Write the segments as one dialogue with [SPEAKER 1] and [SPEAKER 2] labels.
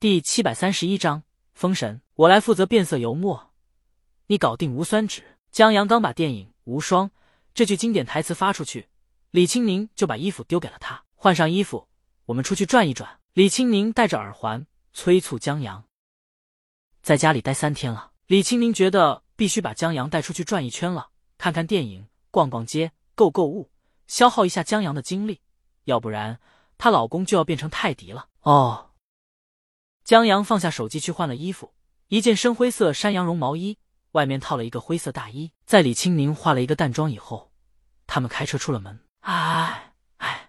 [SPEAKER 1] 第七百三十一章封神。我来负责变色油墨，你搞定无酸纸。江阳刚把电影《无双》这句经典台词发出去，李青宁就把衣服丢给了他，换上衣服，我们出去转一转。李青宁戴着耳环，催促江阳。在家里待三天了，李青宁觉得必须把江阳带出去转一圈了，看看电影，逛逛街，购购物，消耗一下江阳的精力，要不然她老公就要变成泰迪了。哦。江阳放下手机去换了衣服，一件深灰色山羊绒毛衣，外面套了一个灰色大衣。在李青宁化了一个淡妆以后，他们开车出了门。哎哎，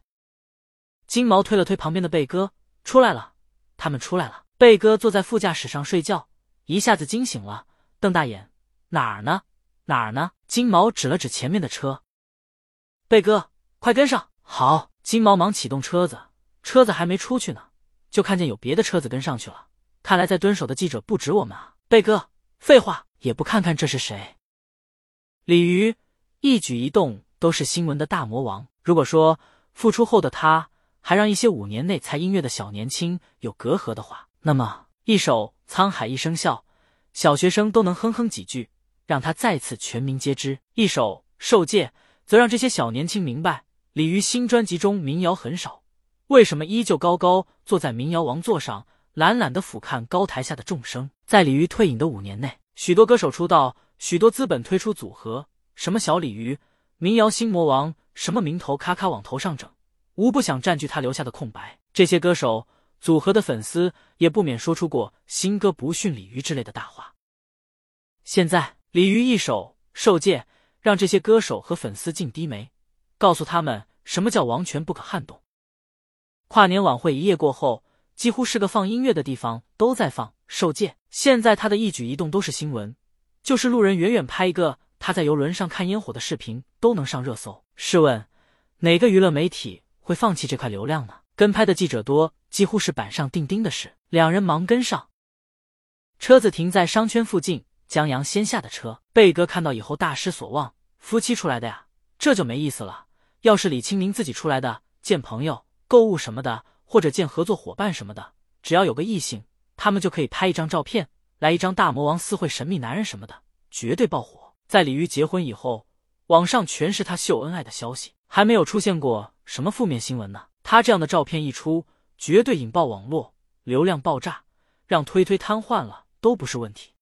[SPEAKER 1] 金毛推了推旁边的贝哥，出来了。他们出来了。贝哥坐在副驾驶上睡觉，一下子惊醒了，瞪大眼：“哪儿呢？哪儿呢？”金毛指了指前面的车。贝哥，快跟上！好。金毛忙启动车子，车子还没出去呢。就看见有别的车子跟上去了，看来在蹲守的记者不止我们啊！贝哥，废话也不看看这是谁？鲤鱼一举一动都是新闻的大魔王。如果说复出后的他还让一些五年内才音乐的小年轻有隔阂的话，那么一首《沧海一声笑》，小学生都能哼哼几句，让他再次全民皆知；一首《受戒》，则让这些小年轻明白，鲤鱼新专辑中民谣很少。为什么依旧高高坐在民谣王座上，懒懒的俯瞰高台下的众生？在鲤鱼退隐的五年内，许多歌手出道，许多资本推出组合，什么小鲤鱼、民谣新魔王，什么名头咔咔往头上整，无不想占据他留下的空白。这些歌手组合的粉丝也不免说出过新歌不逊鲤鱼之类的大话。现在鲤鱼一首受戒，让这些歌手和粉丝尽低眉，告诉他们什么叫王权不可撼动。跨年晚会一夜过后，几乎是个放音乐的地方都在放《受戒》。现在他的一举一动都是新闻，就是路人远远拍一个他在游轮上看烟火的视频都能上热搜。试问，哪个娱乐媒体会放弃这块流量呢？跟拍的记者多，几乎是板上钉钉的事。两人忙跟上，车子停在商圈附近。江阳先下的车，贝哥看到以后大失所望。夫妻出来的呀，这就没意思了。要是李清明自己出来的，见朋友。购物什么的，或者见合作伙伴什么的，只要有个异性，他们就可以拍一张照片，来一张大魔王私会神秘男人什么的，绝对爆火。在鲤鱼结婚以后，网上全是他秀恩爱的消息，还没有出现过什么负面新闻呢。他这样的照片一出，绝对引爆网络，流量爆炸，让推推瘫痪了都不是问题。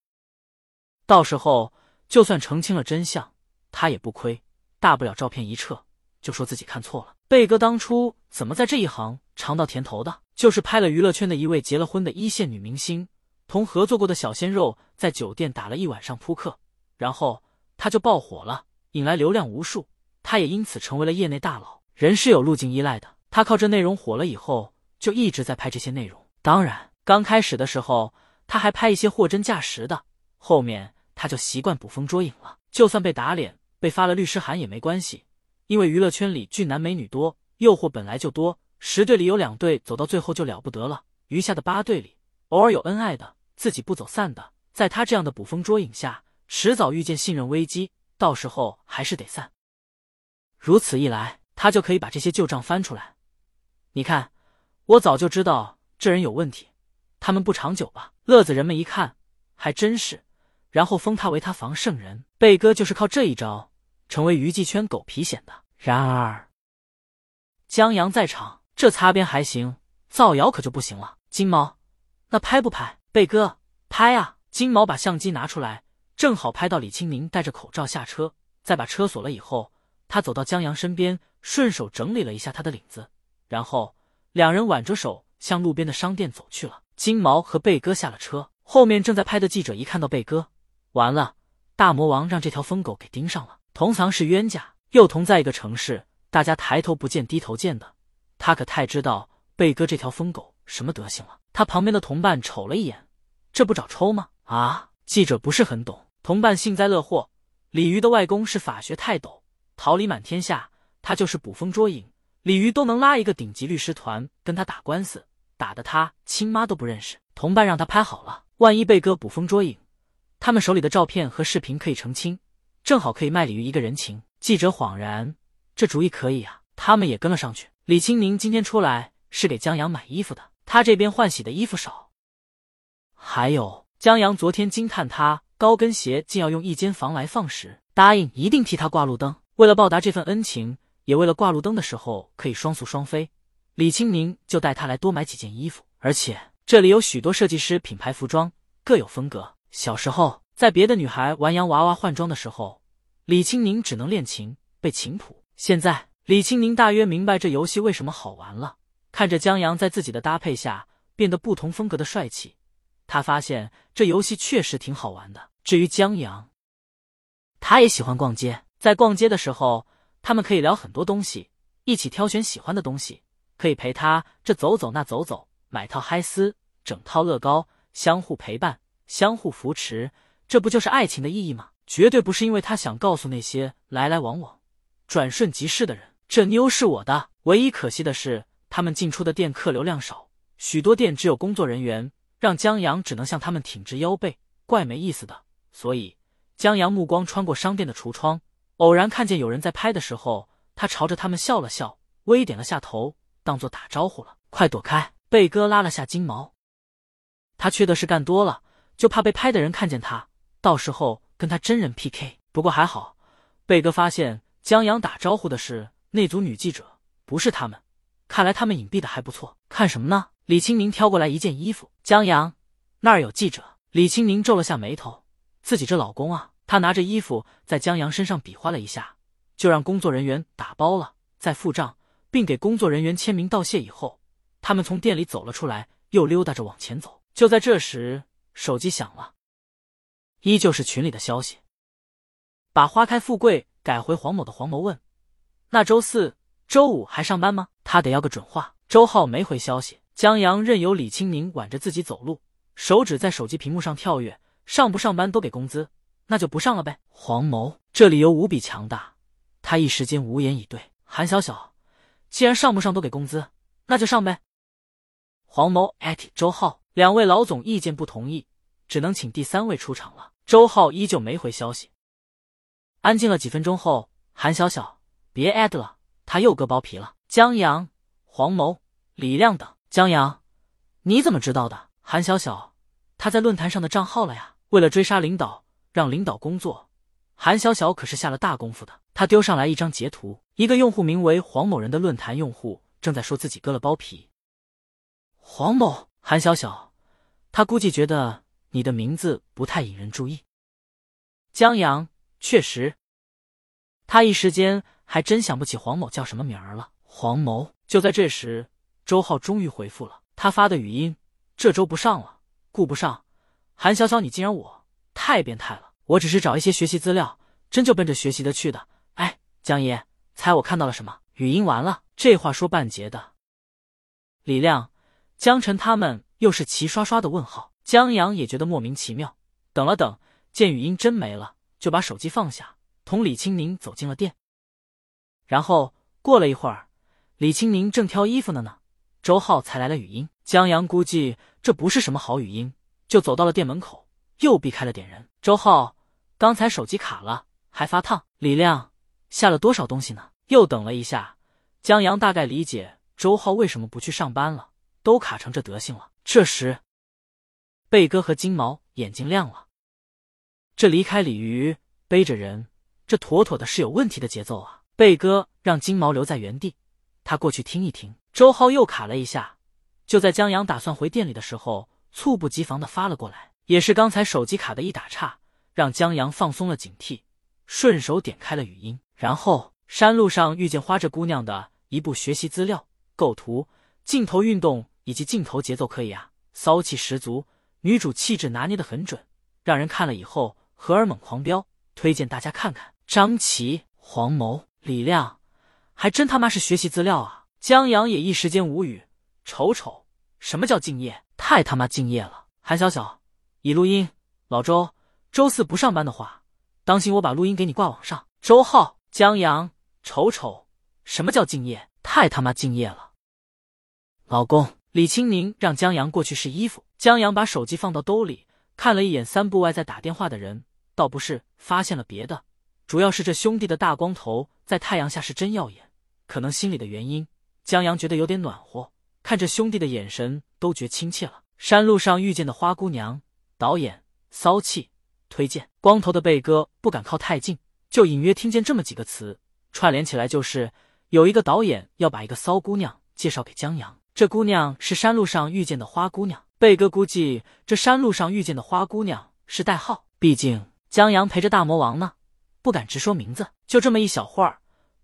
[SPEAKER 1] 到时候就算澄清了真相，他也不亏，大不了照片一撤，就说自己看错了。贝哥当初怎么在这一行尝到甜头的？就是拍了娱乐圈的一位结了婚的一线女明星，同合作过的小鲜肉在酒店打了一晚上扑克，然后他就爆火了，引来流量无数，他也因此成为了业内大佬。人是有路径依赖的，他靠这内容火了以后，就一直在拍这些内容。当然，刚开始的时候他还拍一些货真价实的，后面他就习惯捕风捉影了，就算被打脸、被发了律师函也没关系。因为娱乐圈里俊男美女多，诱惑本来就多，十对里有两对走到最后就了不得了，余下的八对里偶尔有恩爱的，自己不走散的，在他这样的捕风捉影下，迟早遇见信任危机，到时候还是得散。如此一来，他就可以把这些旧账翻出来。你看，我早就知道这人有问题，他们不长久吧？乐子人们一看，还真是，然后封他为他房圣人。贝哥就是靠这一招。成为娱记圈狗皮癣的。然而，江阳在场，这擦边还行，造谣可就不行了。金毛，那拍不拍？贝哥，拍啊！金毛把相机拿出来，正好拍到李清明戴着口罩下车，再把车锁了以后，他走到江阳身边，顺手整理了一下他的领子，然后两人挽着手向路边的商店走去了。金毛和贝哥下了车，后面正在拍的记者一看到贝哥，完了，大魔王让这条疯狗给盯上了。同藏是冤家，又同在一个城市，大家抬头不见低头见的，他可太知道贝哥这条疯狗什么德行了。他旁边的同伴瞅了一眼，这不找抽吗？啊！记者不是很懂，同伴幸灾乐祸。鲤鱼的外公是法学泰斗，桃李满天下，他就是捕风捉影，鲤鱼都能拉一个顶级律师团跟他打官司，打得他亲妈都不认识。同伴让他拍好了，万一贝哥捕风捉影，他们手里的照片和视频可以澄清。正好可以卖鲤鱼一个人情。记者恍然，这主意可以啊！他们也跟了上去。李青宁今天出来是给江阳买衣服的，他这边换洗的衣服少。还有江阳昨天惊叹他高跟鞋竟要用一间房来放时，答应一定替他挂路灯。为了报答这份恩情，也为了挂路灯的时候可以双宿双飞，李青宁就带他来多买几件衣服。而且这里有许多设计师品牌服装，各有风格。小时候在别的女孩玩洋娃娃换装的时候，李青宁只能练琴背琴谱。现在李青宁大约明白这游戏为什么好玩了。看着江阳在自己的搭配下变得不同风格的帅气。他发现这游戏确实挺好玩的。至于江阳，他也喜欢逛街。在逛街的时候，他们可以聊很多东西，一起挑选喜欢的东西，可以陪他这走走那走走，买套嗨丝，整套乐高，相互陪伴，相互扶持。这不就是爱情的意义吗？绝对不是因为他想告诉那些来来往往、转瞬即逝的人，这妞是我的。唯一可惜的是，他们进出的店客流量少，许多店只有工作人员。让江阳只能向他们挺直腰背，怪没意思的。所以江阳目光穿过商店的橱窗，偶然看见有人在拍的时候，他朝着他们笑了笑，微点了下头，当做打招呼了。快躲开！贝哥拉了下金毛，他缺的是干多了，就怕被拍的人看见他，到时候跟他真人 PK。不过还好，贝哥发现江阳打招呼的是那组女记者，不是他们。看来他们隐蔽的还不错。看什么呢？李青宁挑过来一件衣服，江阳那儿有记者。李青宁皱了下眉头，自己这老公啊，他拿着衣服在江阳身上比划了一下，就让工作人员打包了，再付账，并给工作人员签名道谢以后，他们从店里走了出来，又溜达着往前走。就在这时，手机响了，依旧是群里的消息。把花开富贵改回黄某的黄某问：“那周四、周五还上班吗？”他得要个准话。周浩没回消息。江阳任由李青宁挽着自己走路，手指在手机屏幕上跳跃。上不上班都给工资，那就不上了呗。黄某这理由无比强大，他一时间无言以对。韩小小，既然上不上都给工资，那就上呗。黄某艾特周浩，两位老总意见不同意，只能请第三位出场了。周浩依旧没回消息。安静了几分钟后，韩小小，别艾特了，他又割包皮了。江阳、黄某、李亮等。江阳，你怎么知道的？韩小小，他在论坛上的账号了呀。为了追杀领导，让领导工作，韩小小可是下了大功夫的。他丢上来一张截图，一个用户名为黄某人的论坛用户正在说自己割了包皮。黄某，韩小小，他估计觉得你的名字不太引人注意。江阳，确实，他一时间还真想不起黄某叫什么名儿了。黄某，就在这时。周浩终于回复了他发的语音：“这周不上了，顾不上。”韩小小，你竟然我太变态了！我只是找一些学习资料，真就奔着学习的去的。哎，江爷，猜我看到了什么？语音完了，这话说半截的。李亮、江晨他们又是齐刷刷的问号。江阳也觉得莫名其妙，等了等，见语音真没了，就把手机放下，同李青宁走进了店。然后过了一会儿，李青宁正挑衣服呢呢。周浩才来了语音，江阳估计这不是什么好语音，就走到了店门口，又避开了点人。周浩，刚才手机卡了，还发烫。李亮，下了多少东西呢？又等了一下，江阳大概理解周浩为什么不去上班了，都卡成这德行了。这时，贝哥和金毛眼睛亮了，这离开鲤鱼背着人，这妥妥的是有问题的节奏啊！贝哥让金毛留在原地，他过去听一听。周浩又卡了一下，就在江阳打算回店里的时候，猝不及防的发了过来。也是刚才手机卡的一打岔，让江阳放松了警惕，顺手点开了语音。然后山路上遇见花这姑娘的一部学习资料，构图、镜头运动以及镜头节奏可以啊，骚气十足，女主气质拿捏的很准，让人看了以后荷尔蒙狂飙，推荐大家看看。张琪、黄谋、李亮，还真他妈是学习资料啊！江阳也一时间无语，瞅瞅什么叫敬业，太他妈敬业了。韩小小，已录音。老周，周四不上班的话，当心我把录音给你挂网上。周浩，江阳，瞅瞅什么叫敬业，太他妈敬业了。老公，李青宁让江阳过去试衣服。江阳把手机放到兜里，看了一眼三步外在打电话的人，倒不是发现了别的，主要是这兄弟的大光头在太阳下是真耀眼，可能心里的原因。江阳觉得有点暖和，看着兄弟的眼神都觉亲切了。山路上遇见的花姑娘，导演骚气推荐。光头的贝哥不敢靠太近，就隐约听见这么几个词，串联起来就是有一个导演要把一个骚姑娘介绍给江阳。这姑娘是山路上遇见的花姑娘。贝哥估计这山路上遇见的花姑娘是代号，毕竟江阳陪着大魔王呢，不敢直说名字。就这么一小会儿，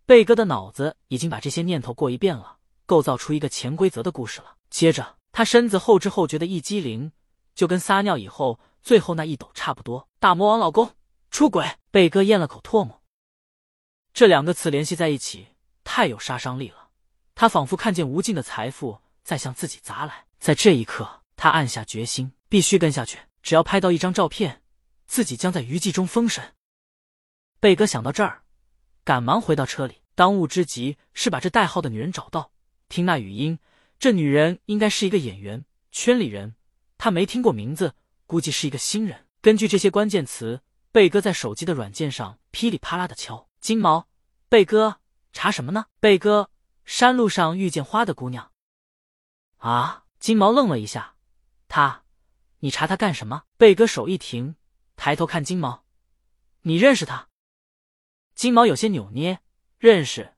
[SPEAKER 1] 贝哥的脑子已经把这些念头过一遍了，构造出一个潜规则的故事了。接着。他身子后知后觉的一激灵，就跟撒尿以后最后那一抖差不多。大魔王老公出轨，贝哥咽了口唾沫。这两个词联系在一起，太有杀伤力了。他仿佛看见无尽的财富在向自己砸来。在这一刻，他暗下决心，必须跟下去。只要拍到一张照片，自己将在余悸中封神。贝哥想到这儿，赶忙回到车里。当务之急是把这代号的女人找到。听那语音。这女人应该是一个演员，圈里人，他没听过名字，估计是一个新人。根据这些关键词，贝哥在手机的软件上噼里啪啦的敲。金毛，贝哥查什么呢？贝哥，山路上遇见花的姑娘。啊！金毛愣了一下，他，你查他干什么？贝哥手一停，抬头看金毛，你认识他？金毛有些扭捏，认识，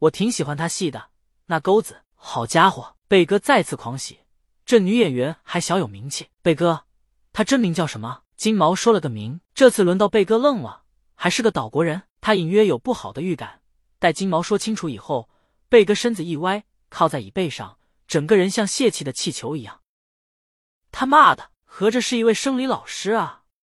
[SPEAKER 1] 我挺喜欢他戏的，那钩子，好家伙！贝哥再次狂喜，这女演员还小有名气。贝哥，她真名叫什么？金毛说了个名。这次轮到贝哥愣了，还是个岛国人。他隐约有不好的预感。待金毛说清楚以后，贝哥身子一歪，靠在椅背上，整个人像泄气的气球一样。他妈的，合着是一位生理老师啊！